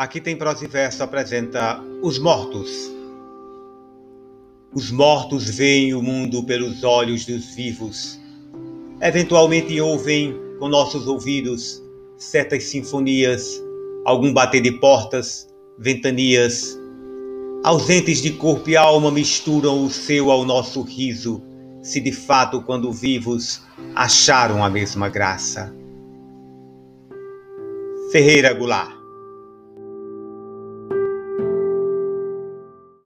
Aqui tem prosa e verso apresenta os mortos. Os mortos veem o mundo pelos olhos dos vivos. Eventualmente ouvem com nossos ouvidos certas sinfonias, algum bater de portas, ventanias. Ausentes de corpo e alma misturam o seu ao nosso riso, se de fato, quando vivos, acharam a mesma graça. Ferreira Goulart